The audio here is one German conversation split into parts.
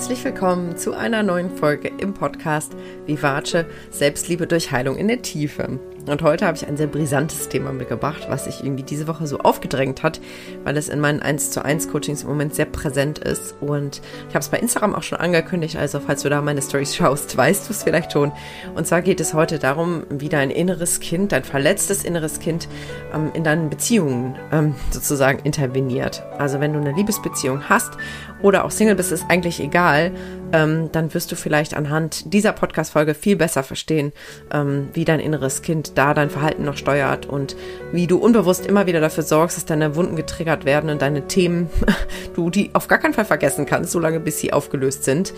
Herzlich willkommen zu einer neuen Folge im Podcast Vivace Selbstliebe durch Heilung in der Tiefe. Und heute habe ich ein sehr brisantes Thema mitgebracht, was sich irgendwie diese Woche so aufgedrängt hat, weil es in meinen 1 zu 1 Coachings im Moment sehr präsent ist. Und ich habe es bei Instagram auch schon angekündigt, also falls du da meine Stories schaust, weißt du es vielleicht schon. Und zwar geht es heute darum, wie dein inneres Kind, dein verletztes inneres Kind ähm, in deinen Beziehungen ähm, sozusagen interveniert. Also wenn du eine Liebesbeziehung hast oder auch Single bist, ist eigentlich egal, ähm, dann wirst du vielleicht anhand dieser Podcast-Folge viel besser verstehen, ähm, wie dein inneres Kind da dein Verhalten noch steuert und wie du unbewusst immer wieder dafür sorgst, dass deine Wunden getriggert werden und deine Themen, du die auf gar keinen Fall vergessen kannst, solange bis sie aufgelöst sind.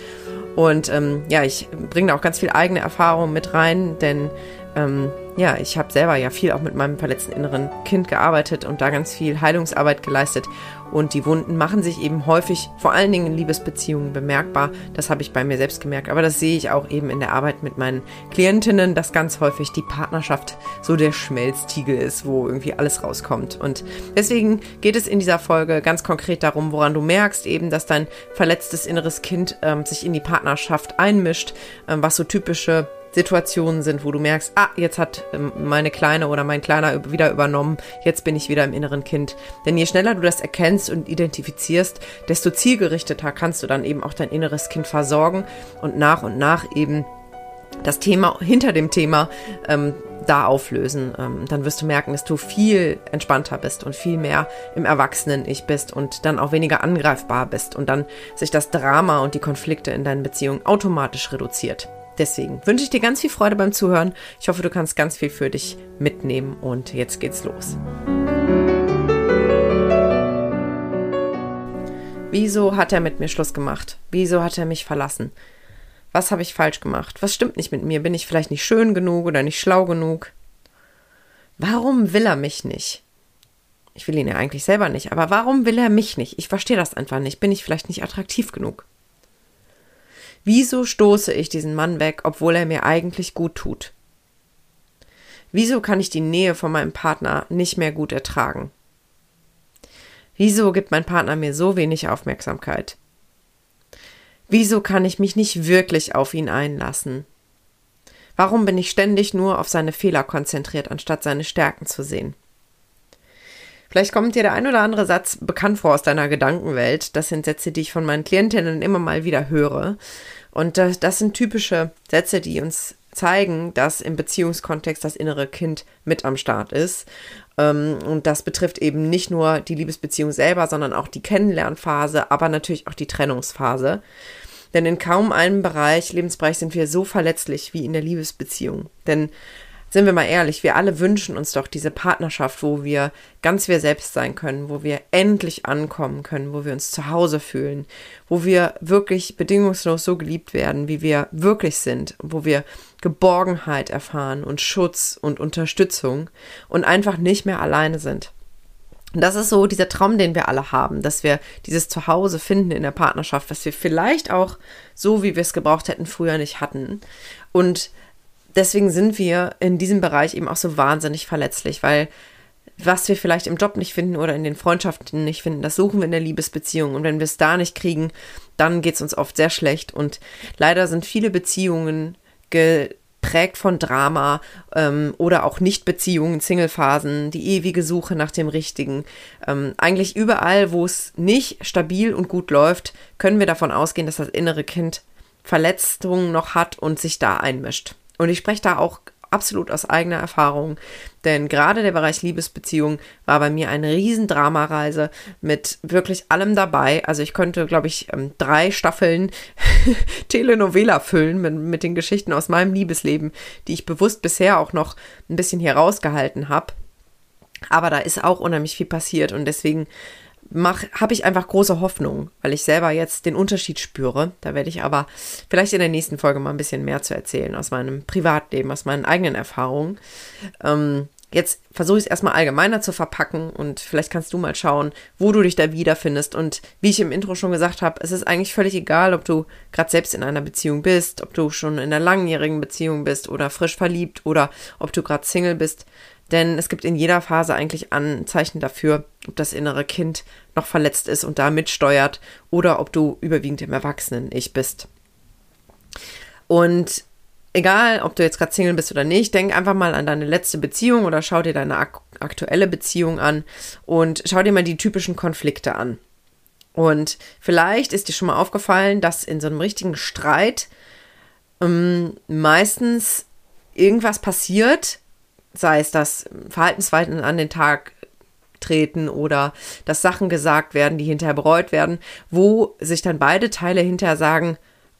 Und ähm, ja, ich bringe da auch ganz viel eigene Erfahrung mit rein, denn ähm, ja, ich habe selber ja viel auch mit meinem verletzten inneren Kind gearbeitet und da ganz viel Heilungsarbeit geleistet. Und die Wunden machen sich eben häufig, vor allen Dingen in Liebesbeziehungen, bemerkbar. Das habe ich bei mir selbst gemerkt. Aber das sehe ich auch eben in der Arbeit mit meinen Klientinnen, dass ganz häufig die Partnerschaft so der Schmelztiegel ist, wo irgendwie alles rauskommt. Und deswegen geht es in dieser Folge ganz konkret darum, woran du merkst eben, dass dein verletztes inneres Kind ähm, sich in die Partnerschaft einmischt, ähm, was so typische Situationen sind, wo du merkst, ah, jetzt hat ähm, meine Kleine oder mein Kleiner wieder übernommen, jetzt bin ich wieder im inneren Kind. Denn je schneller du das erkennst und identifizierst, desto zielgerichteter kannst du dann eben auch dein inneres Kind versorgen und nach und nach eben das Thema hinter dem Thema ähm, da auflösen. Ähm, dann wirst du merken, dass du viel entspannter bist und viel mehr im Erwachsenen-Ich bist und dann auch weniger angreifbar bist und dann sich das Drama und die Konflikte in deinen Beziehungen automatisch reduziert. Deswegen wünsche ich dir ganz viel Freude beim Zuhören. Ich hoffe, du kannst ganz viel für dich mitnehmen und jetzt geht's los. Wieso hat er mit mir Schluss gemacht? Wieso hat er mich verlassen? Was habe ich falsch gemacht? Was stimmt nicht mit mir? Bin ich vielleicht nicht schön genug oder nicht schlau genug? Warum will er mich nicht? Ich will ihn ja eigentlich selber nicht, aber warum will er mich nicht? Ich verstehe das einfach nicht. Bin ich vielleicht nicht attraktiv genug? Wieso stoße ich diesen Mann weg, obwohl er mir eigentlich gut tut? Wieso kann ich die Nähe von meinem Partner nicht mehr gut ertragen? Wieso gibt mein Partner mir so wenig Aufmerksamkeit? Wieso kann ich mich nicht wirklich auf ihn einlassen? Warum bin ich ständig nur auf seine Fehler konzentriert, anstatt seine Stärken zu sehen? Vielleicht kommt dir der ein oder andere Satz bekannt vor aus deiner Gedankenwelt. Das sind Sätze, die ich von meinen Klientinnen immer mal wieder höre. Und das, das sind typische Sätze, die uns zeigen, dass im Beziehungskontext das innere Kind mit am Start ist. Ähm, und das betrifft eben nicht nur die Liebesbeziehung selber, sondern auch die Kennenlernphase, aber natürlich auch die Trennungsphase. Denn in kaum einem Bereich, Lebensbereich sind wir so verletzlich wie in der Liebesbeziehung. Denn sind wir mal ehrlich, wir alle wünschen uns doch diese Partnerschaft, wo wir ganz wir selbst sein können, wo wir endlich ankommen können, wo wir uns zu Hause fühlen, wo wir wirklich bedingungslos so geliebt werden, wie wir wirklich sind, wo wir Geborgenheit erfahren und Schutz und Unterstützung und einfach nicht mehr alleine sind. Und das ist so dieser Traum, den wir alle haben, dass wir dieses Zuhause finden in der Partnerschaft, was wir vielleicht auch so, wie wir es gebraucht hätten, früher nicht hatten. Und deswegen sind wir in diesem Bereich eben auch so wahnsinnig verletzlich, weil was wir vielleicht im Job nicht finden oder in den Freundschaften nicht finden, das suchen wir in der Liebesbeziehung. Und wenn wir es da nicht kriegen, dann geht es uns oft sehr schlecht. Und leider sind viele Beziehungen geprägt von Drama ähm, oder auch Nichtbeziehungen, Singlephasen, die ewige Suche nach dem Richtigen. Ähm, eigentlich überall, wo es nicht stabil und gut läuft, können wir davon ausgehen, dass das innere Kind Verletzungen noch hat und sich da einmischt. Und ich spreche da auch absolut aus eigener Erfahrung, denn gerade der Bereich Liebesbeziehung war bei mir eine riesen Dramareise mit wirklich allem dabei. Also ich könnte, glaube ich, ähm, drei Staffeln Telenovela füllen mit, mit den Geschichten aus meinem Liebesleben, die ich bewusst bisher auch noch ein bisschen hier rausgehalten habe. Aber da ist auch unheimlich viel passiert und deswegen habe ich einfach große Hoffnung, weil ich selber jetzt den Unterschied spüre. Da werde ich aber vielleicht in der nächsten Folge mal ein bisschen mehr zu erzählen aus meinem Privatleben, aus meinen eigenen Erfahrungen. Ähm, jetzt versuche ich es erstmal allgemeiner zu verpacken und vielleicht kannst du mal schauen, wo du dich da wiederfindest. Und wie ich im Intro schon gesagt habe, es ist eigentlich völlig egal, ob du gerade selbst in einer Beziehung bist, ob du schon in einer langjährigen Beziehung bist oder frisch verliebt oder ob du gerade Single bist. Denn es gibt in jeder Phase eigentlich Anzeichen dafür, ob das innere Kind noch verletzt ist und da mitsteuert oder ob du überwiegend im Erwachsenen-Ich bist. Und egal, ob du jetzt gerade Single bist oder nicht, denk einfach mal an deine letzte Beziehung oder schau dir deine ak aktuelle Beziehung an und schau dir mal die typischen Konflikte an. Und vielleicht ist dir schon mal aufgefallen, dass in so einem richtigen Streit ähm, meistens irgendwas passiert, sei es, dass Verhaltensweisen an den Tag treten oder dass Sachen gesagt werden, die hinterher bereut werden, wo sich dann beide Teile hinterher sagen,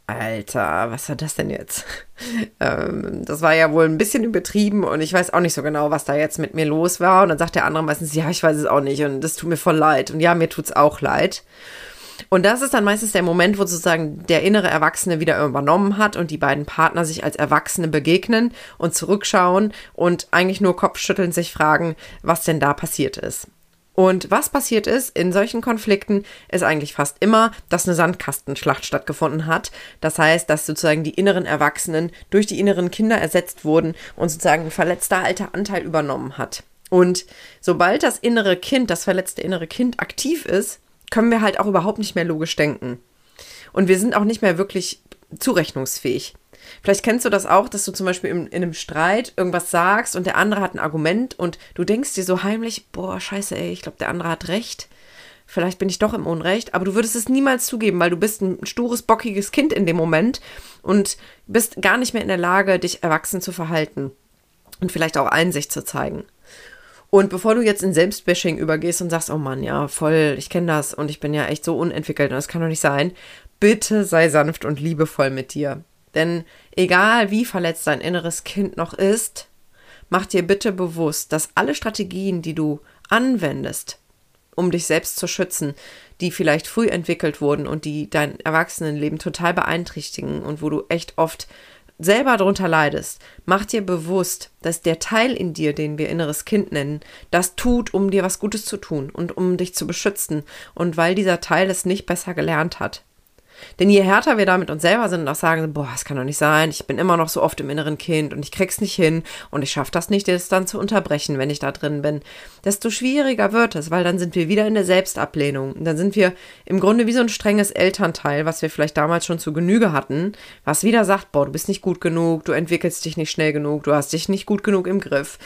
Alter, was war das denn jetzt? ähm, das war ja wohl ein bisschen übertrieben und ich weiß auch nicht so genau, was da jetzt mit mir los war. Und dann sagt der andere meistens, ja, ich weiß es auch nicht und das tut mir voll leid. Und ja, mir tut es auch leid. Und das ist dann meistens der Moment, wo sozusagen der innere Erwachsene wieder übernommen hat und die beiden Partner sich als Erwachsene begegnen und zurückschauen und eigentlich nur Kopfschütteln sich fragen, was denn da passiert ist. Und was passiert ist in solchen Konflikten, ist eigentlich fast immer, dass eine Sandkastenschlacht stattgefunden hat. Das heißt, dass sozusagen die inneren Erwachsenen durch die inneren Kinder ersetzt wurden und sozusagen ein verletzter alter Anteil übernommen hat. Und sobald das innere Kind, das verletzte innere Kind aktiv ist, können wir halt auch überhaupt nicht mehr logisch denken. Und wir sind auch nicht mehr wirklich zurechnungsfähig. Vielleicht kennst du das auch, dass du zum Beispiel in, in, einem Streit irgendwas sagst und der andere hat ein Argument und du denkst dir so heimlich, boah, scheiße, ey, ich glaube, der andere hat recht. Vielleicht bin ich doch im Unrecht, aber du würdest es niemals zugeben, weil du bist ein stures, bockiges Kind in dem Moment und bist gar nicht mehr in der Lage, dich erwachsen zu verhalten und vielleicht auch Einsicht zu zeigen. Und bevor du jetzt in Selbstbashing übergehst und sagst, oh Mann, ja, voll, ich kenne das und ich bin ja echt so unentwickelt und das kann doch nicht sein, bitte sei sanft und liebevoll mit dir. Denn egal wie verletzt dein inneres Kind noch ist, mach dir bitte bewusst, dass alle Strategien, die du anwendest, um dich selbst zu schützen, die vielleicht früh entwickelt wurden und die dein Erwachsenenleben total beeinträchtigen und wo du echt oft selber darunter leidest, mach dir bewusst, dass der Teil in dir, den wir inneres Kind nennen, das tut, um dir was Gutes zu tun und um dich zu beschützen und weil dieser Teil es nicht besser gelernt hat. Denn je härter wir da mit uns selber sind und auch sagen, boah, es kann doch nicht sein, ich bin immer noch so oft im inneren Kind und ich krieg's nicht hin und ich schaffe das nicht, das dann zu unterbrechen, wenn ich da drin bin, desto schwieriger wird es, weil dann sind wir wieder in der Selbstablehnung. Und dann sind wir im Grunde wie so ein strenges Elternteil, was wir vielleicht damals schon zu Genüge hatten, was wieder sagt, boah, du bist nicht gut genug, du entwickelst dich nicht schnell genug, du hast dich nicht gut genug im Griff.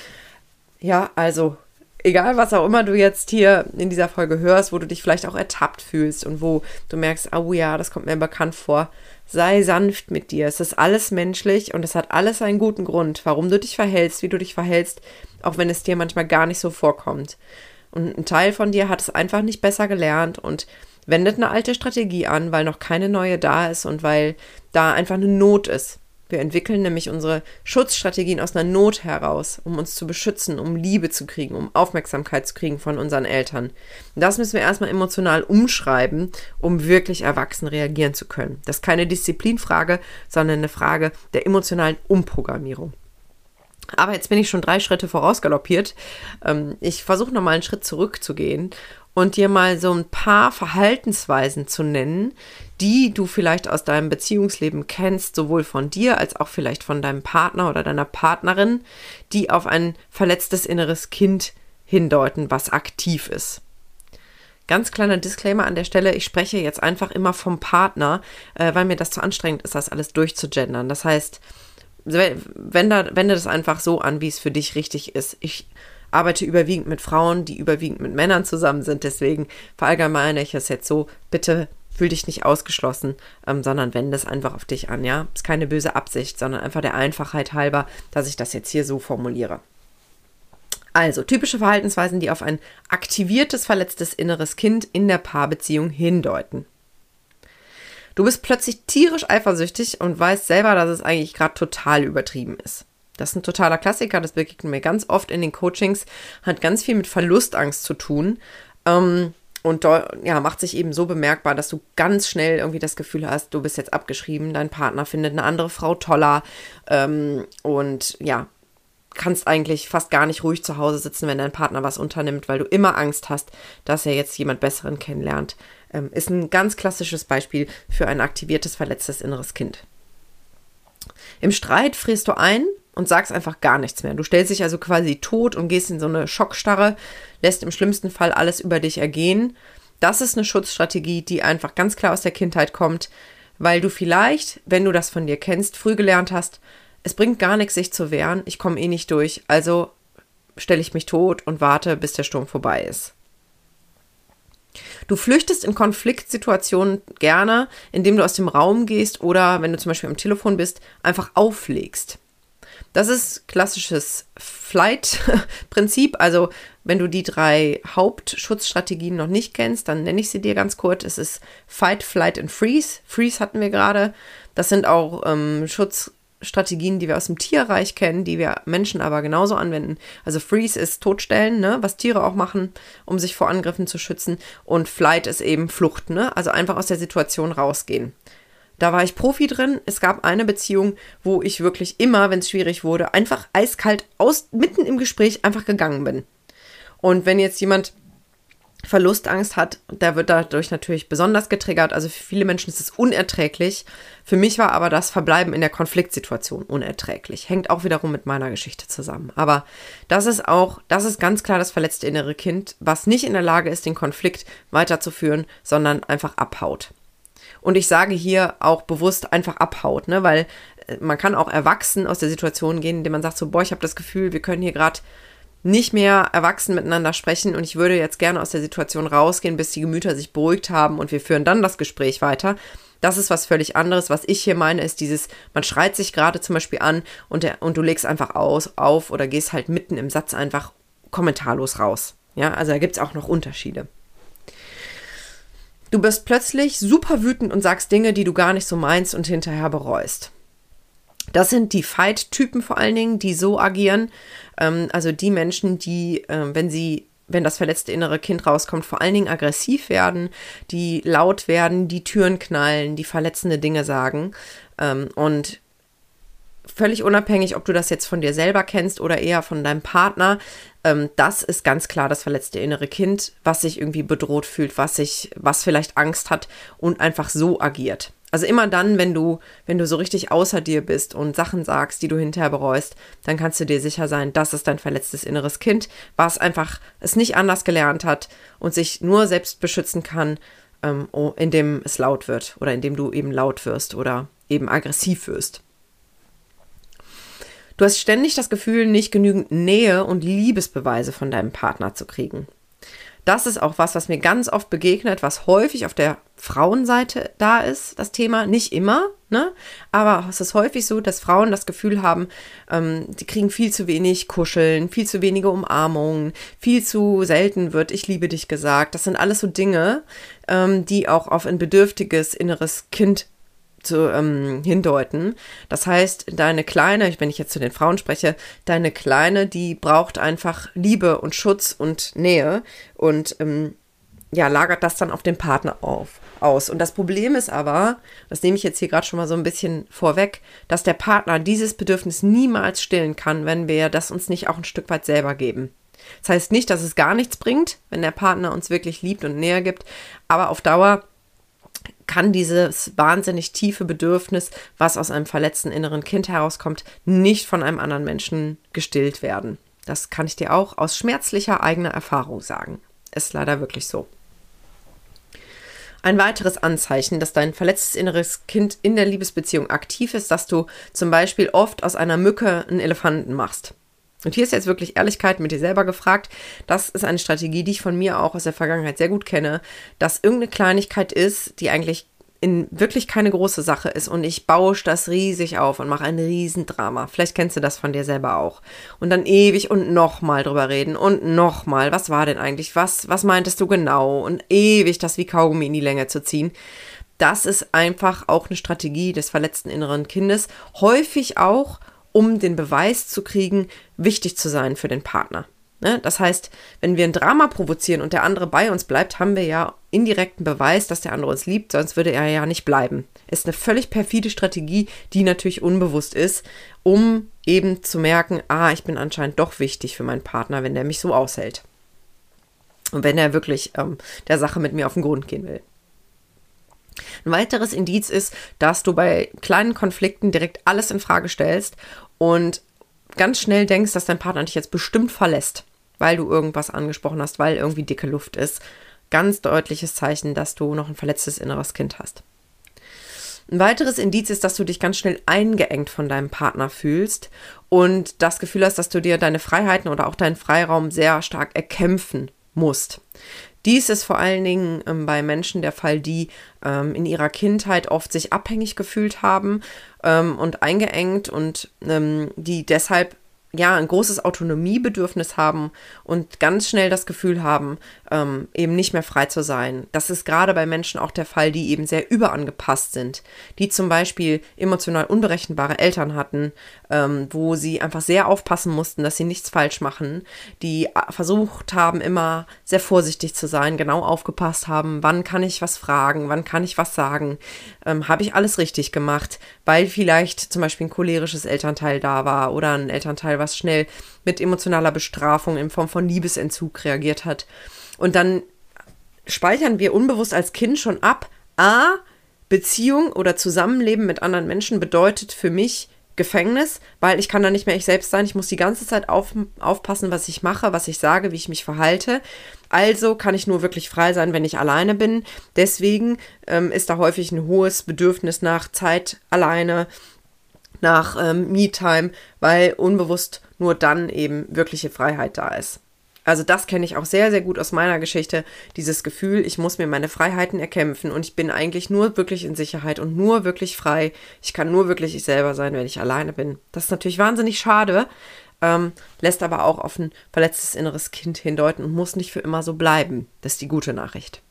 Ja, also egal was auch immer du jetzt hier in dieser Folge hörst, wo du dich vielleicht auch ertappt fühlst und wo du merkst, oh ja, das kommt mir bekannt vor, sei sanft mit dir. Es ist alles menschlich und es hat alles einen guten Grund, warum du dich verhältst, wie du dich verhältst, auch wenn es dir manchmal gar nicht so vorkommt. Und ein Teil von dir hat es einfach nicht besser gelernt und wendet eine alte Strategie an, weil noch keine neue da ist und weil da einfach eine Not ist. Wir entwickeln nämlich unsere Schutzstrategien aus einer Not heraus, um uns zu beschützen, um Liebe zu kriegen, um Aufmerksamkeit zu kriegen von unseren Eltern. Das müssen wir erstmal emotional umschreiben, um wirklich erwachsen reagieren zu können. Das ist keine Disziplinfrage, sondern eine Frage der emotionalen Umprogrammierung. Aber jetzt bin ich schon drei Schritte vorausgaloppiert. Ähm, ich versuche nochmal einen Schritt zurückzugehen und dir mal so ein paar Verhaltensweisen zu nennen, die du vielleicht aus deinem Beziehungsleben kennst, sowohl von dir als auch vielleicht von deinem Partner oder deiner Partnerin, die auf ein verletztes inneres Kind hindeuten, was aktiv ist. Ganz kleiner Disclaimer an der Stelle, ich spreche jetzt einfach immer vom Partner, äh, weil mir das zu anstrengend ist, das alles durchzugendern. Das heißt, wende, wende das einfach so an, wie es für dich richtig ist. Ich arbeite überwiegend mit Frauen, die überwiegend mit Männern zusammen sind. Deswegen verallgemeine ich es jetzt so. Bitte fühl dich nicht ausgeschlossen, ähm, sondern wende es einfach auf dich an, ja. Ist keine böse Absicht, sondern einfach der Einfachheit halber, dass ich das jetzt hier so formuliere. Also, typische Verhaltensweisen, die auf ein aktiviertes, verletztes inneres Kind in der Paarbeziehung hindeuten. Du bist plötzlich tierisch eifersüchtig und weißt selber, dass es eigentlich gerade total übertrieben ist. Das ist ein totaler Klassiker, das begegnet mir ganz oft in den Coachings, hat ganz viel mit Verlustangst zu tun. Ähm, und ja, macht sich eben so bemerkbar, dass du ganz schnell irgendwie das Gefühl hast, du bist jetzt abgeschrieben, dein Partner findet eine andere Frau toller ähm, und ja, kannst eigentlich fast gar nicht ruhig zu Hause sitzen, wenn dein Partner was unternimmt, weil du immer Angst hast, dass er jetzt jemand Besseren kennenlernt. Ähm, ist ein ganz klassisches Beispiel für ein aktiviertes, verletztes inneres Kind. Im Streit frierst du ein und sagst einfach gar nichts mehr. Du stellst dich also quasi tot und gehst in so eine Schockstarre, lässt im schlimmsten Fall alles über dich ergehen. Das ist eine Schutzstrategie, die einfach ganz klar aus der Kindheit kommt, weil du vielleicht, wenn du das von dir kennst, früh gelernt hast, es bringt gar nichts, sich zu wehren, ich komme eh nicht durch, also stelle ich mich tot und warte, bis der Sturm vorbei ist. Du flüchtest in Konfliktsituationen gerne, indem du aus dem Raum gehst oder, wenn du zum Beispiel am Telefon bist, einfach auflegst. Das ist klassisches Flight-Prinzip. Also, wenn du die drei Hauptschutzstrategien noch nicht kennst, dann nenne ich sie dir ganz kurz. Es ist Fight, Flight und Freeze. Freeze hatten wir gerade. Das sind auch ähm, Schutz, Strategien, die wir aus dem Tierreich kennen, die wir Menschen aber genauso anwenden. Also Freeze ist Totstellen, ne, was Tiere auch machen, um sich vor Angriffen zu schützen. Und Flight ist eben Flucht, ne, also einfach aus der Situation rausgehen. Da war ich Profi drin. Es gab eine Beziehung, wo ich wirklich immer, wenn es schwierig wurde, einfach eiskalt aus, mitten im Gespräch einfach gegangen bin. Und wenn jetzt jemand Verlustangst hat, der wird dadurch natürlich besonders getriggert. Also für viele Menschen ist es unerträglich. Für mich war aber das Verbleiben in der Konfliktsituation unerträglich. Hängt auch wiederum mit meiner Geschichte zusammen. Aber das ist auch, das ist ganz klar das verletzte innere Kind, was nicht in der Lage ist, den Konflikt weiterzuführen, sondern einfach abhaut. Und ich sage hier auch bewusst einfach abhaut, ne? weil äh, man kann auch erwachsen aus der Situation gehen, indem man sagt so, boah, ich habe das Gefühl, wir können hier gerade nicht mehr erwachsen miteinander sprechen und ich würde jetzt gerne aus der Situation rausgehen, bis die Gemüter sich beruhigt haben und wir führen dann das Gespräch weiter. Das ist was völlig anderes. Was ich hier meine, ist dieses, man schreit sich gerade zum Beispiel an und, der, und du legst einfach aus, auf oder gehst halt mitten im Satz einfach kommentarlos raus. Ja, also da gibt es auch noch Unterschiede. Du bist plötzlich super wütend und sagst Dinge, die du gar nicht so meinst und hinterher bereust. Das sind die Fight-Typen vor allen Dingen, die so agieren. Ähm, also die Menschen, die, äh, wenn sie, wenn das verletzte innere Kind rauskommt, vor allen Dingen aggressiv werden, die laut werden, die Türen knallen, die verletzende Dinge sagen. Ähm, und völlig unabhängig, ob du das jetzt von dir selber kennst oder eher von deinem Partner, ähm, das ist ganz klar das verletzte innere Kind, was sich irgendwie bedroht fühlt, was sich, was vielleicht Angst hat und einfach so agiert. Also immer dann, wenn du, wenn du so richtig außer dir bist und Sachen sagst, die du hinterher bereust, dann kannst du dir sicher sein, das ist dein verletztes inneres Kind, was einfach es nicht anders gelernt hat und sich nur selbst beschützen kann, ähm, indem es laut wird oder indem du eben laut wirst oder eben aggressiv wirst. Du hast ständig das Gefühl, nicht genügend Nähe und Liebesbeweise von deinem Partner zu kriegen. Das ist auch was, was mir ganz oft begegnet, was häufig auf der Frauenseite da ist, das Thema. Nicht immer, ne? Aber es ist häufig so, dass Frauen das Gefühl haben, ähm, die kriegen viel zu wenig Kuscheln, viel zu wenige Umarmungen, viel zu selten wird Ich liebe dich gesagt. Das sind alles so Dinge, ähm, die auch auf ein bedürftiges inneres Kind zu ähm, hindeuten. Das heißt, deine Kleine, wenn ich jetzt zu den Frauen spreche, deine Kleine, die braucht einfach Liebe und Schutz und Nähe und ähm, ja, lagert das dann auf den Partner auf, aus. Und das Problem ist aber, das nehme ich jetzt hier gerade schon mal so ein bisschen vorweg, dass der Partner dieses Bedürfnis niemals stillen kann, wenn wir das uns nicht auch ein Stück weit selber geben. Das heißt nicht, dass es gar nichts bringt, wenn der Partner uns wirklich liebt und näher gibt, aber auf Dauer kann dieses wahnsinnig tiefe Bedürfnis, was aus einem verletzten inneren Kind herauskommt, nicht von einem anderen Menschen gestillt werden. Das kann ich dir auch aus schmerzlicher eigener Erfahrung sagen. Ist leider wirklich so. Ein weiteres Anzeichen, dass dein verletztes inneres Kind in der Liebesbeziehung aktiv ist, dass du zum Beispiel oft aus einer Mücke einen Elefanten machst. Und hier ist jetzt wirklich Ehrlichkeit mit dir selber gefragt. Das ist eine Strategie, die ich von mir auch aus der Vergangenheit sehr gut kenne, dass irgendeine Kleinigkeit ist, die eigentlich in wirklich keine große Sache ist und ich bausch das riesig auf und mache ein Riesendrama. Vielleicht kennst du das von dir selber auch. Und dann ewig und nochmal drüber reden und nochmal. Was war denn eigentlich? Was, was meintest du genau? Und ewig das wie Kaugummi in die Länge zu ziehen. Das ist einfach auch eine Strategie des verletzten inneren Kindes. Häufig auch, um den Beweis zu kriegen, wichtig zu sein für den Partner. Ne? Das heißt, wenn wir ein Drama provozieren und der andere bei uns bleibt, haben wir ja indirekten Beweis, dass der andere uns liebt, sonst würde er ja nicht bleiben. Ist eine völlig perfide Strategie, die natürlich unbewusst ist, um eben zu merken, ah, ich bin anscheinend doch wichtig für meinen Partner, wenn der mich so aushält. Und wenn er wirklich ähm, der Sache mit mir auf den Grund gehen will. Ein weiteres Indiz ist, dass du bei kleinen Konflikten direkt alles in Frage stellst und ganz schnell denkst, dass dein Partner dich jetzt bestimmt verlässt, weil du irgendwas angesprochen hast, weil irgendwie dicke Luft ist. Ganz deutliches Zeichen, dass du noch ein verletztes inneres Kind hast. Ein weiteres Indiz ist, dass du dich ganz schnell eingeengt von deinem Partner fühlst und das Gefühl hast, dass du dir deine Freiheiten oder auch deinen Freiraum sehr stark erkämpfen musst. Dies ist vor allen Dingen ähm, bei Menschen der Fall, die ähm, in ihrer Kindheit oft sich abhängig gefühlt haben ähm, und eingeengt und ähm, die deshalb ja, ein großes Autonomiebedürfnis haben und ganz schnell das Gefühl haben, ähm, eben nicht mehr frei zu sein. Das ist gerade bei Menschen auch der Fall, die eben sehr überangepasst sind, die zum Beispiel emotional unberechenbare Eltern hatten, ähm, wo sie einfach sehr aufpassen mussten, dass sie nichts falsch machen, die versucht haben, immer sehr vorsichtig zu sein, genau aufgepasst haben, wann kann ich was fragen, wann kann ich was sagen, ähm, habe ich alles richtig gemacht, weil vielleicht zum Beispiel ein cholerisches Elternteil da war oder ein Elternteil, was schnell mit emotionaler Bestrafung in Form von Liebesentzug reagiert hat. Und dann speichern wir unbewusst als Kind schon ab, a, Beziehung oder Zusammenleben mit anderen Menschen bedeutet für mich Gefängnis, weil ich kann da nicht mehr ich selbst sein. Ich muss die ganze Zeit auf, aufpassen, was ich mache, was ich sage, wie ich mich verhalte. Also kann ich nur wirklich frei sein, wenn ich alleine bin. Deswegen ähm, ist da häufig ein hohes Bedürfnis nach Zeit alleine, nach ähm, Me-Time, weil unbewusst nur dann eben wirkliche Freiheit da ist. Also das kenne ich auch sehr, sehr gut aus meiner Geschichte. Dieses Gefühl, ich muss mir meine Freiheiten erkämpfen und ich bin eigentlich nur wirklich in Sicherheit und nur wirklich frei. Ich kann nur wirklich ich selber sein, wenn ich alleine bin. Das ist natürlich wahnsinnig schade, ähm, lässt aber auch auf ein verletztes inneres Kind hindeuten und muss nicht für immer so bleiben. Das ist die gute Nachricht.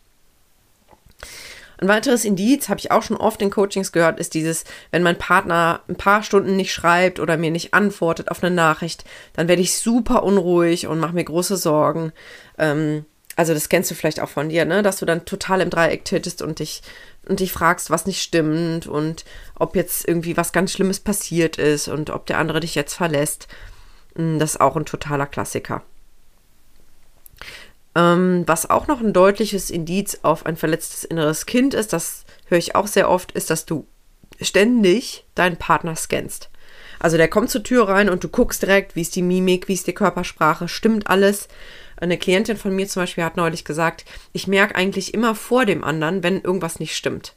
Ein weiteres Indiz, habe ich auch schon oft in Coachings gehört, ist dieses, wenn mein Partner ein paar Stunden nicht schreibt oder mir nicht antwortet auf eine Nachricht, dann werde ich super unruhig und mache mir große Sorgen. Ähm, also das kennst du vielleicht auch von dir, ne? dass du dann total im Dreieck tätest und dich, und dich fragst, was nicht stimmt und ob jetzt irgendwie was ganz Schlimmes passiert ist und ob der andere dich jetzt verlässt. Hm, das ist auch ein totaler Klassiker. Ähm, was auch noch ein deutliches Indiz auf ein verletztes inneres Kind ist, das höre ich auch sehr oft, ist, dass du ständig deinen Partner scannst. Also der kommt zur Tür rein und du guckst direkt, wie ist die Mimik, wie ist die Körpersprache, stimmt alles. Eine Klientin von mir zum Beispiel hat neulich gesagt, ich merke eigentlich immer vor dem anderen, wenn irgendwas nicht stimmt.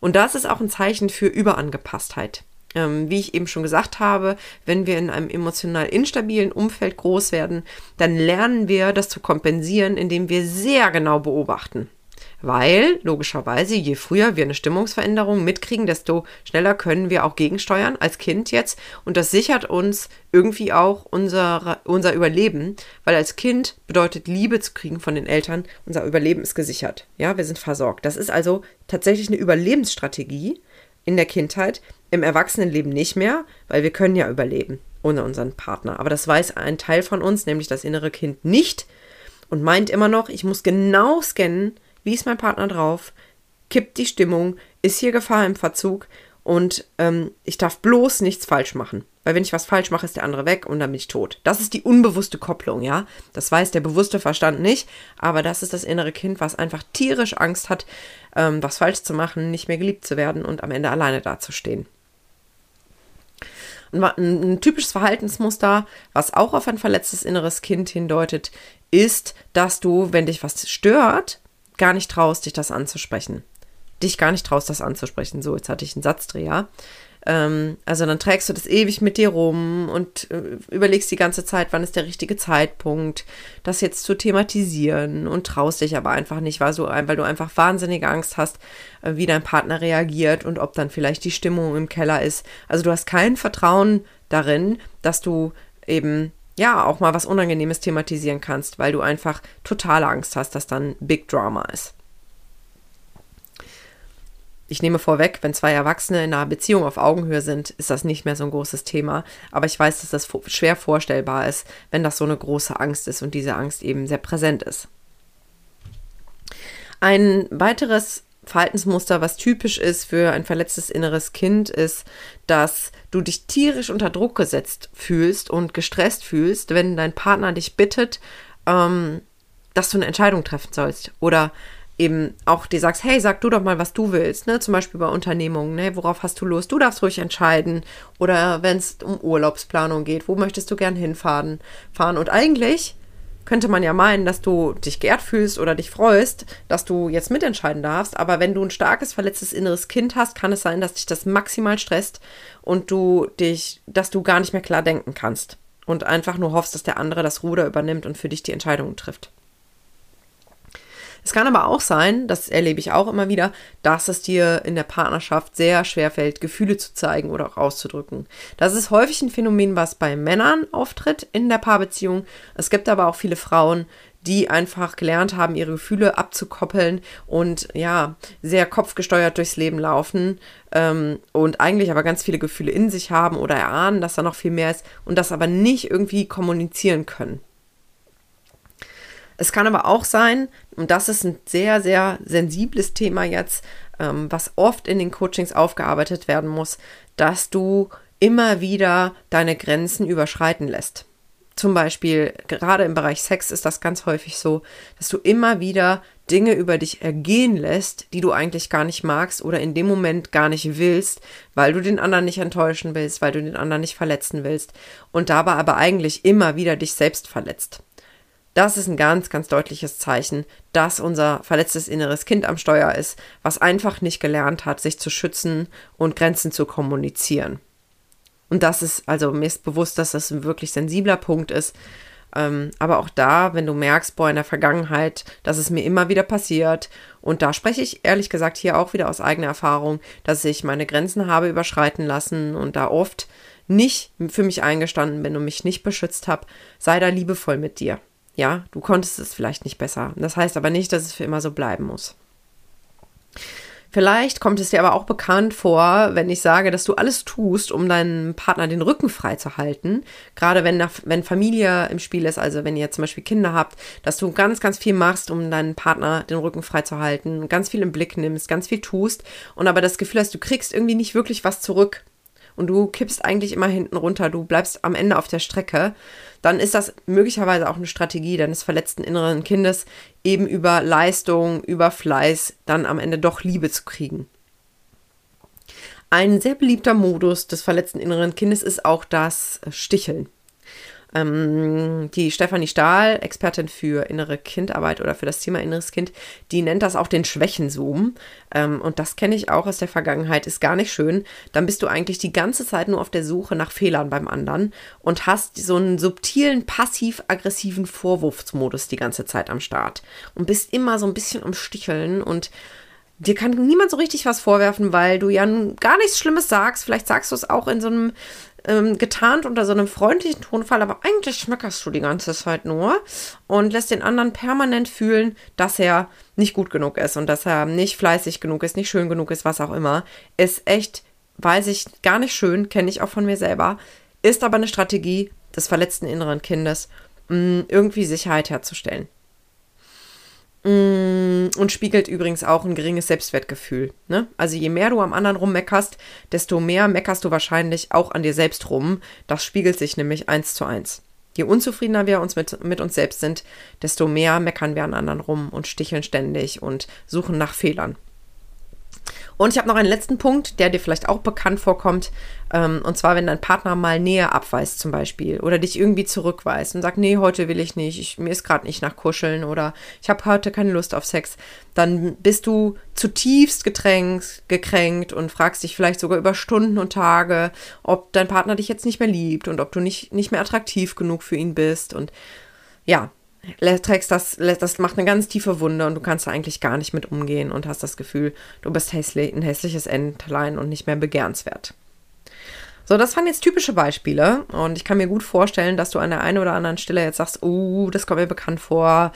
Und das ist auch ein Zeichen für Überangepasstheit. Ähm, wie ich eben schon gesagt habe, wenn wir in einem emotional instabilen Umfeld groß werden, dann lernen wir das zu kompensieren, indem wir sehr genau beobachten. Weil, logischerweise, je früher wir eine Stimmungsveränderung mitkriegen, desto schneller können wir auch gegensteuern, als Kind jetzt. Und das sichert uns irgendwie auch unser, unser Überleben, weil als Kind bedeutet Liebe zu kriegen von den Eltern, unser Überleben ist gesichert. Ja, wir sind versorgt. Das ist also tatsächlich eine Überlebensstrategie in der Kindheit, im Erwachsenenleben nicht mehr, weil wir können ja überleben ohne unseren Partner. Aber das weiß ein Teil von uns, nämlich das innere Kind, nicht und meint immer noch, ich muss genau scannen, wie ist mein Partner drauf, kippt die Stimmung, ist hier Gefahr im Verzug und ähm, ich darf bloß nichts falsch machen. Weil wenn ich was falsch mache, ist der andere weg und dann bin ich tot. Das ist die unbewusste Kopplung, ja. Das weiß der bewusste Verstand nicht, aber das ist das innere Kind, was einfach tierisch Angst hat, ähm, was falsch zu machen, nicht mehr geliebt zu werden und am Ende alleine dazustehen. Ein, ein typisches Verhaltensmuster, was auch auf ein verletztes inneres Kind hindeutet, ist, dass du, wenn dich was stört, gar nicht traust, dich das anzusprechen. Dich gar nicht traust, das anzusprechen. So, jetzt hatte ich einen Satzdreher. Ähm, also dann trägst du das ewig mit dir rum und äh, überlegst die ganze Zeit, wann ist der richtige Zeitpunkt, das jetzt zu thematisieren und traust dich aber einfach nicht, weil, so, weil du einfach wahnsinnige Angst hast, äh, wie dein Partner reagiert und ob dann vielleicht die Stimmung im Keller ist. Also du hast kein Vertrauen darin, dass du eben ja auch mal was Unangenehmes thematisieren kannst, weil du einfach totale Angst hast, dass dann Big Drama ist ich nehme vorweg, wenn zwei Erwachsene in einer Beziehung auf Augenhöhe sind, ist das nicht mehr so ein großes Thema. Aber ich weiß, dass das schwer vorstellbar ist, wenn das so eine große Angst ist und diese Angst eben sehr präsent ist. Ein weiteres Verhaltensmuster, was typisch ist für ein verletztes inneres Kind, ist, dass du dich tierisch unter Druck gesetzt fühlst und gestresst fühlst, wenn dein Partner dich bittet, ähm, dass du eine Entscheidung treffen sollst oder eben auch dir sagst, hey, sag du doch mal, was du willst, ne? Zum Beispiel bei Unternehmungen, ne? Worauf hast du Lust? Du darfst ruhig entscheiden. Oder wenn es um Urlaubsplanung geht, wo möchtest du gern hinfahren? Fahren. Und eigentlich könnte man ja meinen, dass du dich geehrt fühlst oder dich freust, dass du jetzt mitentscheiden darfst. Aber wenn du ein starkes, verletztes inneres Kind hast, kann es sein, dass dich das maximal stresst und du dich, dass du gar nicht mehr klar denken kannst. Und einfach nur hoffst, dass der andere das Ruder übernimmt und für dich die Entscheidungen trifft. Es kann aber auch sein, das erlebe ich auch immer wieder, dass es dir in der Partnerschaft sehr schwer fällt, Gefühle zu zeigen oder auch auszudrücken. Das ist häufig ein Phänomen, was bei Männern auftritt in der Paarbeziehung. Es gibt aber auch viele Frauen, die einfach gelernt haben, ihre Gefühle abzukoppeln und ja, sehr kopfgesteuert durchs Leben laufen ähm, und eigentlich aber ganz viele Gefühle in sich haben oder erahnen, dass da noch viel mehr ist und das aber nicht irgendwie kommunizieren können. Es kann aber auch sein, und das ist ein sehr, sehr sensibles Thema jetzt, ähm, was oft in den Coachings aufgearbeitet werden muss, dass du immer wieder deine Grenzen überschreiten lässt. Zum Beispiel, gerade im Bereich Sex ist das ganz häufig so, dass du immer wieder Dinge über dich ergehen lässt, die du eigentlich gar nicht magst oder in dem Moment gar nicht willst, weil du den anderen nicht enttäuschen willst, weil du den anderen nicht verletzen willst und dabei aber eigentlich immer wieder dich selbst verletzt. Das ist ein ganz, ganz deutliches Zeichen, dass unser verletztes inneres Kind am Steuer ist, was einfach nicht gelernt hat, sich zu schützen und Grenzen zu kommunizieren. Und das ist, also mir ist bewusst, dass das ein wirklich sensibler Punkt ist. Ähm, aber auch da, wenn du merkst, boah, in der Vergangenheit, dass es mir immer wieder passiert, und da spreche ich ehrlich gesagt hier auch wieder aus eigener Erfahrung, dass ich meine Grenzen habe überschreiten lassen und da oft nicht für mich eingestanden bin und mich nicht beschützt habe, sei da liebevoll mit dir. Ja, du konntest es vielleicht nicht besser. Das heißt aber nicht, dass es für immer so bleiben muss. Vielleicht kommt es dir aber auch bekannt vor, wenn ich sage, dass du alles tust, um deinem Partner den Rücken frei zu halten. Gerade wenn, wenn Familie im Spiel ist, also wenn ihr zum Beispiel Kinder habt, dass du ganz, ganz viel machst, um deinen Partner den Rücken frei zu halten, ganz viel im Blick nimmst, ganz viel tust und aber das Gefühl hast, du kriegst irgendwie nicht wirklich was zurück und du kippst eigentlich immer hinten runter, du bleibst am Ende auf der Strecke, dann ist das möglicherweise auch eine Strategie deines verletzten inneren Kindes, eben über Leistung, über Fleiß dann am Ende doch Liebe zu kriegen. Ein sehr beliebter Modus des verletzten inneren Kindes ist auch das Sticheln. Ähm, die Stefanie Stahl, Expertin für innere Kindarbeit oder für das Thema inneres Kind, die nennt das auch den Schwächenzoom. Ähm, und das kenne ich auch aus der Vergangenheit, ist gar nicht schön. Dann bist du eigentlich die ganze Zeit nur auf der Suche nach Fehlern beim anderen und hast so einen subtilen, passiv-aggressiven Vorwurfsmodus die ganze Zeit am Start und bist immer so ein bisschen am Sticheln und dir kann niemand so richtig was vorwerfen, weil du ja gar nichts Schlimmes sagst. Vielleicht sagst du es auch in so einem ähm, getarnt unter so einem freundlichen Tonfall, aber eigentlich schmeckerst du die ganze Zeit nur und lässt den anderen permanent fühlen, dass er nicht gut genug ist und dass er nicht fleißig genug ist, nicht schön genug ist, was auch immer. Ist echt, weiß ich, gar nicht schön, kenne ich auch von mir selber. Ist aber eine Strategie des verletzten inneren Kindes, mh, irgendwie Sicherheit herzustellen. Mm, und spiegelt übrigens auch ein geringes Selbstwertgefühl. Ne? Also je mehr du am anderen rummeckerst, desto mehr meckerst du wahrscheinlich auch an dir selbst rum. Das spiegelt sich nämlich eins zu eins. Je unzufriedener wir uns mit, mit uns selbst sind, desto mehr meckern wir an anderen rum und sticheln ständig und suchen nach Fehlern. Und ich habe noch einen letzten Punkt, der dir vielleicht auch bekannt vorkommt. Ähm, und zwar, wenn dein Partner mal näher abweist zum Beispiel oder dich irgendwie zurückweist und sagt, nee, heute will ich nicht, ich, mir ist gerade nicht nach Kuscheln oder ich habe heute keine Lust auf Sex, dann bist du zutiefst getränkt, gekränkt und fragst dich vielleicht sogar über Stunden und Tage, ob dein Partner dich jetzt nicht mehr liebt und ob du nicht, nicht mehr attraktiv genug für ihn bist. Und ja, trägst das, das macht eine ganz tiefe Wunde und du kannst da eigentlich gar nicht mit umgehen und hast das Gefühl, du bist hässlich, ein hässliches Entlein und nicht mehr begehrenswert. So, das waren jetzt typische Beispiele und ich kann mir gut vorstellen, dass du an der einen oder anderen Stelle jetzt sagst, oh, das kommt mir bekannt vor,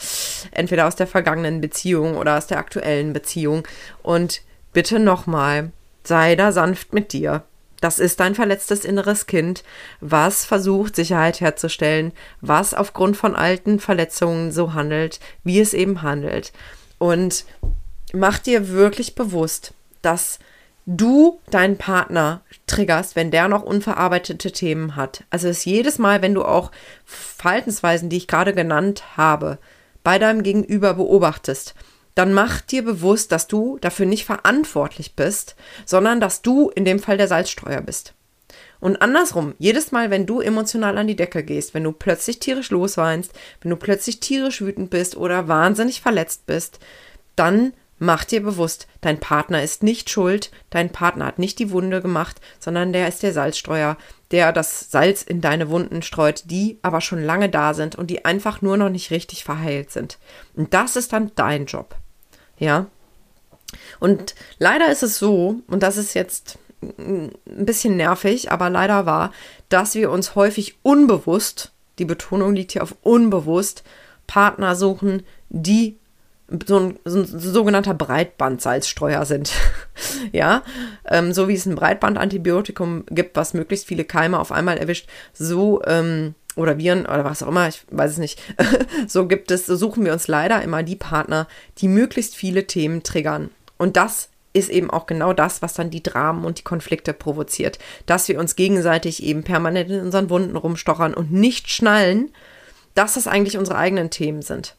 entweder aus der vergangenen Beziehung oder aus der aktuellen Beziehung und bitte nochmal, sei da sanft mit dir. Das ist dein verletztes inneres Kind, was versucht, Sicherheit herzustellen, was aufgrund von alten Verletzungen so handelt, wie es eben handelt. Und mach dir wirklich bewusst, dass du deinen Partner triggerst, wenn der noch unverarbeitete Themen hat. Also es jedes Mal, wenn du auch Verhaltensweisen, die ich gerade genannt habe, bei deinem Gegenüber beobachtest, dann mach dir bewusst, dass du dafür nicht verantwortlich bist, sondern dass du in dem Fall der Salzstreuer bist. Und andersrum, jedes Mal, wenn du emotional an die Decke gehst, wenn du plötzlich tierisch losweinst, wenn du plötzlich tierisch wütend bist oder wahnsinnig verletzt bist, dann mach dir bewusst, dein Partner ist nicht schuld, dein Partner hat nicht die Wunde gemacht, sondern der ist der Salzstreuer, der das Salz in deine Wunden streut, die aber schon lange da sind und die einfach nur noch nicht richtig verheilt sind. Und das ist dann dein Job. Ja. Und leider ist es so, und das ist jetzt ein bisschen nervig, aber leider wahr, dass wir uns häufig unbewusst, die Betonung liegt hier auf unbewusst, Partner suchen, die so ein, so ein sogenannter Breitbandsalzstreuer sind. ja, ähm, so wie es ein Breitbandantibiotikum gibt, was möglichst viele Keime auf einmal erwischt, so ähm, oder Viren oder was auch immer, ich weiß es nicht. so gibt es, so suchen wir uns leider immer die Partner, die möglichst viele Themen triggern. Und das ist eben auch genau das, was dann die Dramen und die Konflikte provoziert. Dass wir uns gegenseitig eben permanent in unseren Wunden rumstochern und nicht schnallen, dass das eigentlich unsere eigenen Themen sind.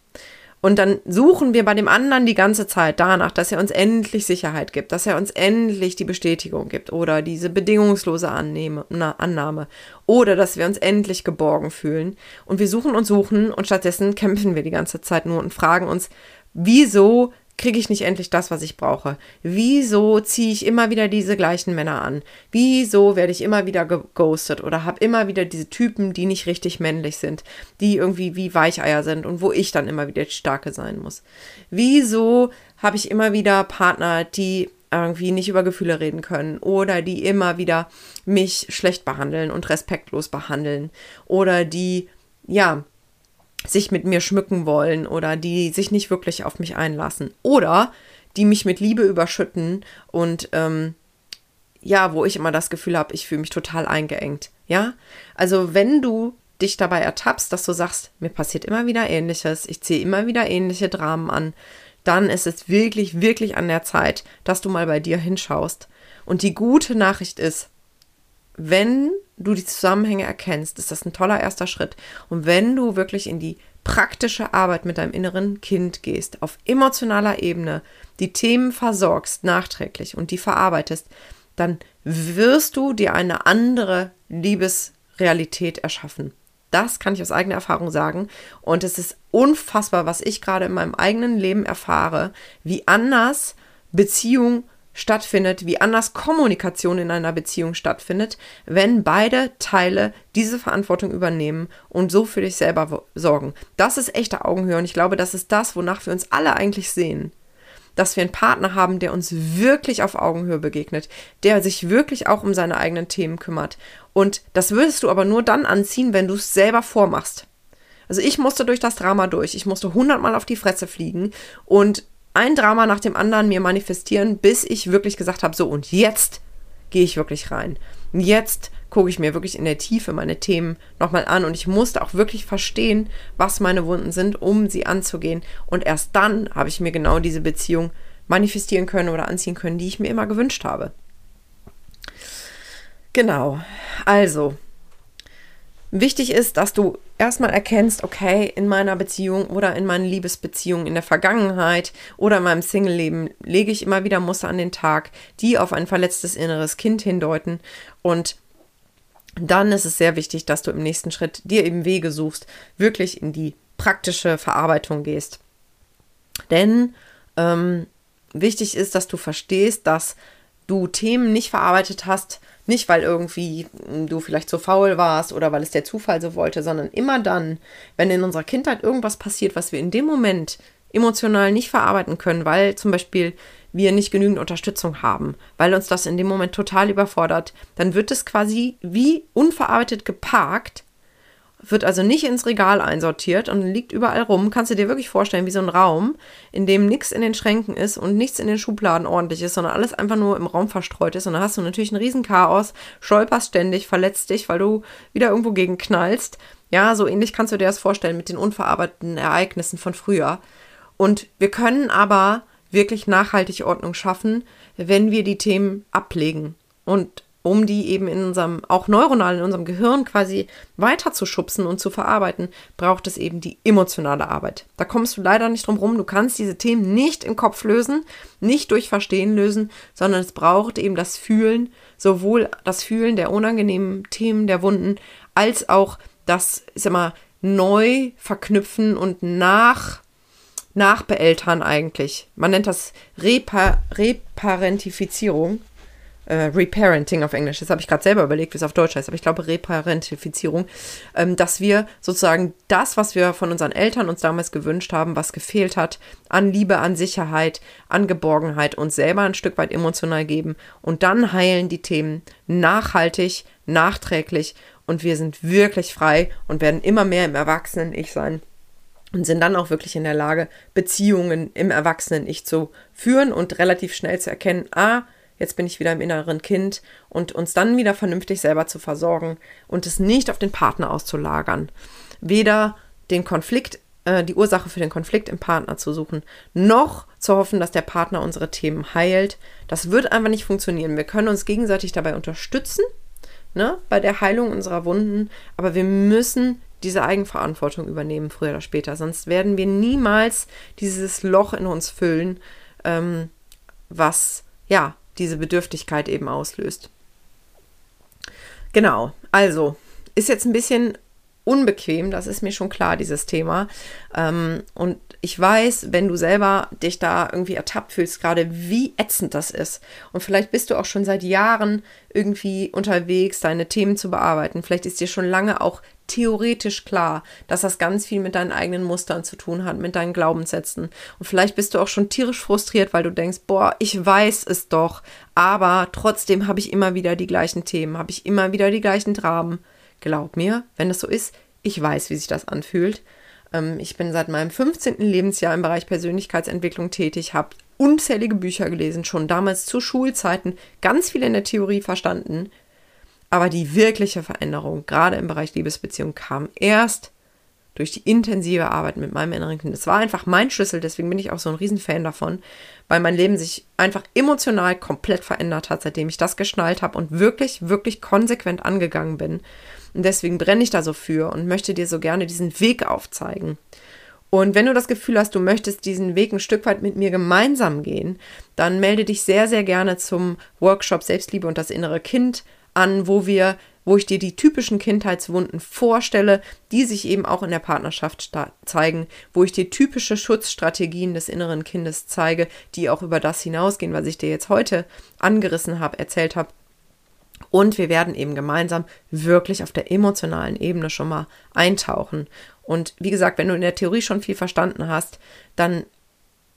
Und dann suchen wir bei dem anderen die ganze Zeit danach, dass er uns endlich Sicherheit gibt, dass er uns endlich die Bestätigung gibt oder diese bedingungslose Annehme, na, Annahme oder dass wir uns endlich geborgen fühlen. Und wir suchen und suchen und stattdessen kämpfen wir die ganze Zeit nur und fragen uns, wieso kriege ich nicht endlich das, was ich brauche? Wieso ziehe ich immer wieder diese gleichen Männer an? Wieso werde ich immer wieder geghostet oder habe immer wieder diese Typen, die nicht richtig männlich sind, die irgendwie wie Weicheier sind und wo ich dann immer wieder Starke sein muss? Wieso habe ich immer wieder Partner, die irgendwie nicht über Gefühle reden können oder die immer wieder mich schlecht behandeln und respektlos behandeln oder die ja sich mit mir schmücken wollen oder die sich nicht wirklich auf mich einlassen oder die mich mit Liebe überschütten und ähm, ja, wo ich immer das Gefühl habe, ich fühle mich total eingeengt. Ja, also wenn du dich dabei ertappst, dass du sagst, mir passiert immer wieder Ähnliches, ich ziehe immer wieder ähnliche Dramen an, dann ist es wirklich, wirklich an der Zeit, dass du mal bei dir hinschaust. Und die gute Nachricht ist, wenn du die Zusammenhänge erkennst, ist das ein toller erster Schritt. Und wenn du wirklich in die praktische Arbeit mit deinem inneren Kind gehst, auf emotionaler Ebene, die Themen versorgst nachträglich und die verarbeitest, dann wirst du dir eine andere Liebesrealität erschaffen. Das kann ich aus eigener Erfahrung sagen. Und es ist unfassbar, was ich gerade in meinem eigenen Leben erfahre, wie anders Beziehung stattfindet, wie anders Kommunikation in einer Beziehung stattfindet, wenn beide Teile diese Verantwortung übernehmen und so für dich selber sorgen. Das ist echte Augenhöhe und ich glaube, das ist das, wonach wir uns alle eigentlich sehen. Dass wir einen Partner haben, der uns wirklich auf Augenhöhe begegnet, der sich wirklich auch um seine eigenen Themen kümmert. Und das würdest du aber nur dann anziehen, wenn du es selber vormachst. Also ich musste durch das Drama durch. Ich musste hundertmal auf die Fresse fliegen und ein Drama nach dem anderen mir manifestieren, bis ich wirklich gesagt habe, so und jetzt gehe ich wirklich rein. Jetzt gucke ich mir wirklich in der Tiefe meine Themen nochmal an und ich musste auch wirklich verstehen, was meine Wunden sind, um sie anzugehen. Und erst dann habe ich mir genau diese Beziehung manifestieren können oder anziehen können, die ich mir immer gewünscht habe. Genau. Also, Wichtig ist, dass du erstmal erkennst, okay, in meiner Beziehung oder in meinen Liebesbeziehungen in der Vergangenheit oder in meinem Single-Leben lege ich immer wieder Muster an den Tag, die auf ein verletztes inneres Kind hindeuten. Und dann ist es sehr wichtig, dass du im nächsten Schritt dir eben Wege suchst, wirklich in die praktische Verarbeitung gehst. Denn ähm, wichtig ist, dass du verstehst, dass du Themen nicht verarbeitet hast, nicht, weil irgendwie du vielleicht so faul warst oder weil es der Zufall so wollte, sondern immer dann, wenn in unserer Kindheit irgendwas passiert, was wir in dem Moment emotional nicht verarbeiten können, weil zum Beispiel wir nicht genügend Unterstützung haben, weil uns das in dem Moment total überfordert, dann wird es quasi wie unverarbeitet geparkt wird also nicht ins Regal einsortiert und liegt überall rum. Kannst du dir wirklich vorstellen, wie so ein Raum, in dem nichts in den Schränken ist und nichts in den Schubladen ordentlich ist, sondern alles einfach nur im Raum verstreut ist. Und dann hast du natürlich ein Riesenchaos, stolperst ständig, verletzt dich, weil du wieder irgendwo gegen knallst. Ja, so ähnlich kannst du dir das vorstellen mit den unverarbeiteten Ereignissen von früher. Und wir können aber wirklich nachhaltig Ordnung schaffen, wenn wir die Themen ablegen. Und um die eben in unserem, auch neuronal in unserem Gehirn quasi weiter zu schubsen und zu verarbeiten, braucht es eben die emotionale Arbeit. Da kommst du leider nicht drum rum. Du kannst diese Themen nicht im Kopf lösen, nicht durch Verstehen lösen, sondern es braucht eben das Fühlen, sowohl das Fühlen der unangenehmen Themen, der Wunden, als auch das, sag mal, neu verknüpfen und nach, nachbeeltern eigentlich. Man nennt das Repa Reparentifizierung äh, Reparenting auf Englisch. Das habe ich gerade selber überlegt, wie es auf Deutsch heißt, aber ich glaube Reparentifizierung, ähm, dass wir sozusagen das, was wir von unseren Eltern uns damals gewünscht haben, was gefehlt hat, an Liebe, an Sicherheit, an Geborgenheit, uns selber ein Stück weit emotional geben und dann heilen die Themen nachhaltig, nachträglich und wir sind wirklich frei und werden immer mehr im Erwachsenen-Ich sein und sind dann auch wirklich in der Lage, Beziehungen im Erwachsenen-Ich zu führen und relativ schnell zu erkennen, ah, jetzt bin ich wieder im inneren Kind und uns dann wieder vernünftig selber zu versorgen und es nicht auf den Partner auszulagern. Weder den Konflikt, äh, die Ursache für den Konflikt im Partner zu suchen, noch zu hoffen, dass der Partner unsere Themen heilt. Das wird einfach nicht funktionieren. Wir können uns gegenseitig dabei unterstützen, ne, bei der Heilung unserer Wunden, aber wir müssen diese Eigenverantwortung übernehmen, früher oder später. Sonst werden wir niemals dieses Loch in uns füllen, ähm, was ja diese Bedürftigkeit eben auslöst. Genau, also ist jetzt ein bisschen unbequem, das ist mir schon klar, dieses Thema. Ähm, und ich weiß, wenn du selber dich da irgendwie ertappt fühlst, gerade wie ätzend das ist. Und vielleicht bist du auch schon seit Jahren irgendwie unterwegs, deine Themen zu bearbeiten. Vielleicht ist dir schon lange auch theoretisch klar, dass das ganz viel mit deinen eigenen Mustern zu tun hat, mit deinen Glaubenssätzen. Und vielleicht bist du auch schon tierisch frustriert, weil du denkst, boah, ich weiß es doch, aber trotzdem habe ich immer wieder die gleichen Themen, habe ich immer wieder die gleichen Dramen. Glaub mir, wenn das so ist, ich weiß, wie sich das anfühlt. Ähm, ich bin seit meinem 15. Lebensjahr im Bereich Persönlichkeitsentwicklung tätig, habe unzählige Bücher gelesen, schon damals zu Schulzeiten, ganz viel in der Theorie verstanden. Aber die wirkliche Veränderung, gerade im Bereich Liebesbeziehung, kam erst durch die intensive Arbeit mit meinem inneren Kind. Es war einfach mein Schlüssel, deswegen bin ich auch so ein Riesenfan davon, weil mein Leben sich einfach emotional komplett verändert hat, seitdem ich das geschnallt habe und wirklich, wirklich konsequent angegangen bin. Und deswegen brenne ich da so für und möchte dir so gerne diesen Weg aufzeigen. Und wenn du das Gefühl hast, du möchtest diesen Weg ein Stück weit mit mir gemeinsam gehen, dann melde dich sehr, sehr gerne zum Workshop Selbstliebe und das innere Kind an, wo wir, wo ich dir die typischen Kindheitswunden vorstelle, die sich eben auch in der Partnerschaft zeigen, wo ich dir typische Schutzstrategien des inneren Kindes zeige, die auch über das hinausgehen, was ich dir jetzt heute angerissen habe, erzählt habe und wir werden eben gemeinsam wirklich auf der emotionalen Ebene schon mal eintauchen. Und wie gesagt, wenn du in der Theorie schon viel verstanden hast, dann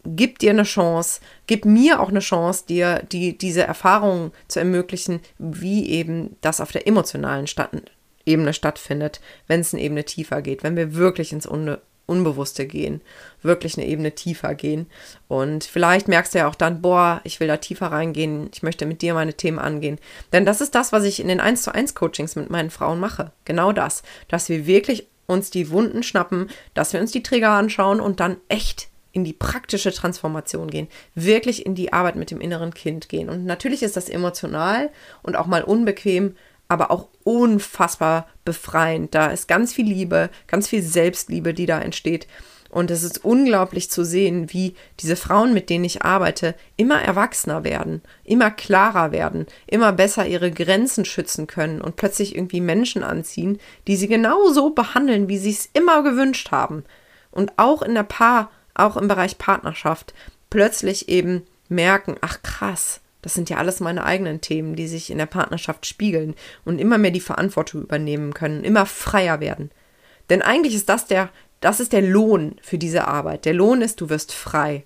gib dir eine Chance, gib mir auch eine Chance, dir die, diese Erfahrungen zu ermöglichen, wie eben das auf der emotionalen Stadt, Ebene stattfindet, wenn es eine Ebene tiefer geht, wenn wir wirklich ins Unbe Unbewusste gehen, wirklich eine Ebene tiefer gehen. Und vielleicht merkst du ja auch dann, boah, ich will da tiefer reingehen, ich möchte mit dir meine Themen angehen. Denn das ist das, was ich in den 1 zu 1 Coachings mit meinen Frauen mache. Genau das, dass wir wirklich uns die Wunden schnappen, dass wir uns die Trigger anschauen und dann echt in die praktische Transformation gehen, wirklich in die Arbeit mit dem inneren Kind gehen. Und natürlich ist das emotional und auch mal unbequem, aber auch unfassbar befreiend. Da ist ganz viel Liebe, ganz viel Selbstliebe, die da entsteht. Und es ist unglaublich zu sehen, wie diese Frauen, mit denen ich arbeite, immer erwachsener werden, immer klarer werden, immer besser ihre Grenzen schützen können und plötzlich irgendwie Menschen anziehen, die sie genauso behandeln, wie sie es immer gewünscht haben. Und auch in der Paar, auch im Bereich Partnerschaft, plötzlich eben merken, ach krass, das sind ja alles meine eigenen Themen, die sich in der Partnerschaft spiegeln und immer mehr die Verantwortung übernehmen können, immer freier werden. Denn eigentlich ist das der, das ist der Lohn für diese Arbeit. Der Lohn ist, du wirst frei.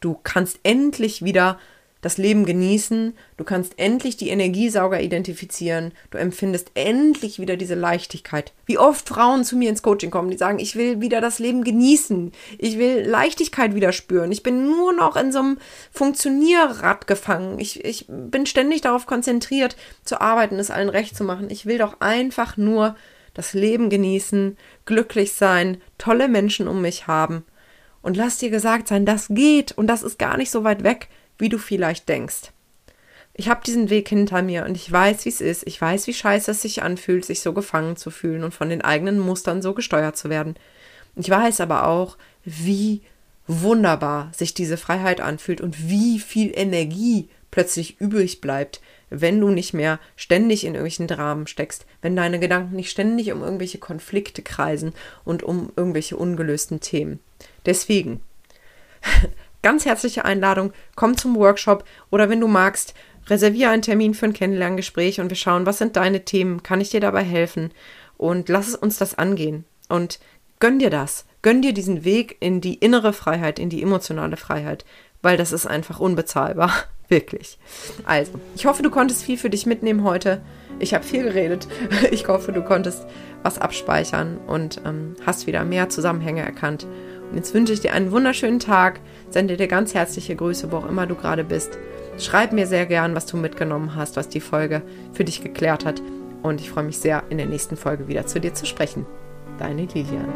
Du kannst endlich wieder das Leben genießen, du kannst endlich die Energiesauger identifizieren, du empfindest endlich wieder diese Leichtigkeit. Wie oft Frauen zu mir ins Coaching kommen, die sagen, ich will wieder das Leben genießen, ich will Leichtigkeit wieder spüren, ich bin nur noch in so einem Funktionierrad gefangen, ich, ich bin ständig darauf konzentriert, zu arbeiten, es allen recht zu machen. Ich will doch einfach nur das Leben genießen, glücklich sein, tolle Menschen um mich haben. Und lass dir gesagt sein, das geht und das ist gar nicht so weit weg wie du vielleicht denkst. ich habe diesen Weg hinter mir und ich weiß, wie es ist. Ich weiß, wie scheiße es sich anfühlt, sich so gefangen zu fühlen und von den eigenen Mustern so gesteuert zu werden. Ich weiß aber auch, wie wunderbar sich diese Freiheit anfühlt und wie viel Energie plötzlich übrig bleibt, wenn du nicht mehr ständig in irgendwelchen Dramen steckst, wenn deine Gedanken nicht ständig um irgendwelche Konflikte kreisen und um irgendwelche ungelösten Themen. Deswegen, ganz herzliche Einladung, komm zum Workshop oder wenn du magst, reserviere einen Termin für ein Kennenlerngespräch und wir schauen, was sind deine Themen, kann ich dir dabei helfen und lass uns das angehen und gönn dir das, gönn dir diesen Weg in die innere Freiheit, in die emotionale Freiheit, weil das ist einfach unbezahlbar, wirklich. Also, ich hoffe, du konntest viel für dich mitnehmen heute. Ich habe viel geredet. Ich hoffe, du konntest was abspeichern und ähm, hast wieder mehr Zusammenhänge erkannt. Jetzt wünsche ich dir einen wunderschönen Tag, sende dir ganz herzliche Grüße, wo auch immer du gerade bist. Schreib mir sehr gern, was du mitgenommen hast, was die Folge für dich geklärt hat. Und ich freue mich sehr, in der nächsten Folge wieder zu dir zu sprechen. Deine Lilian.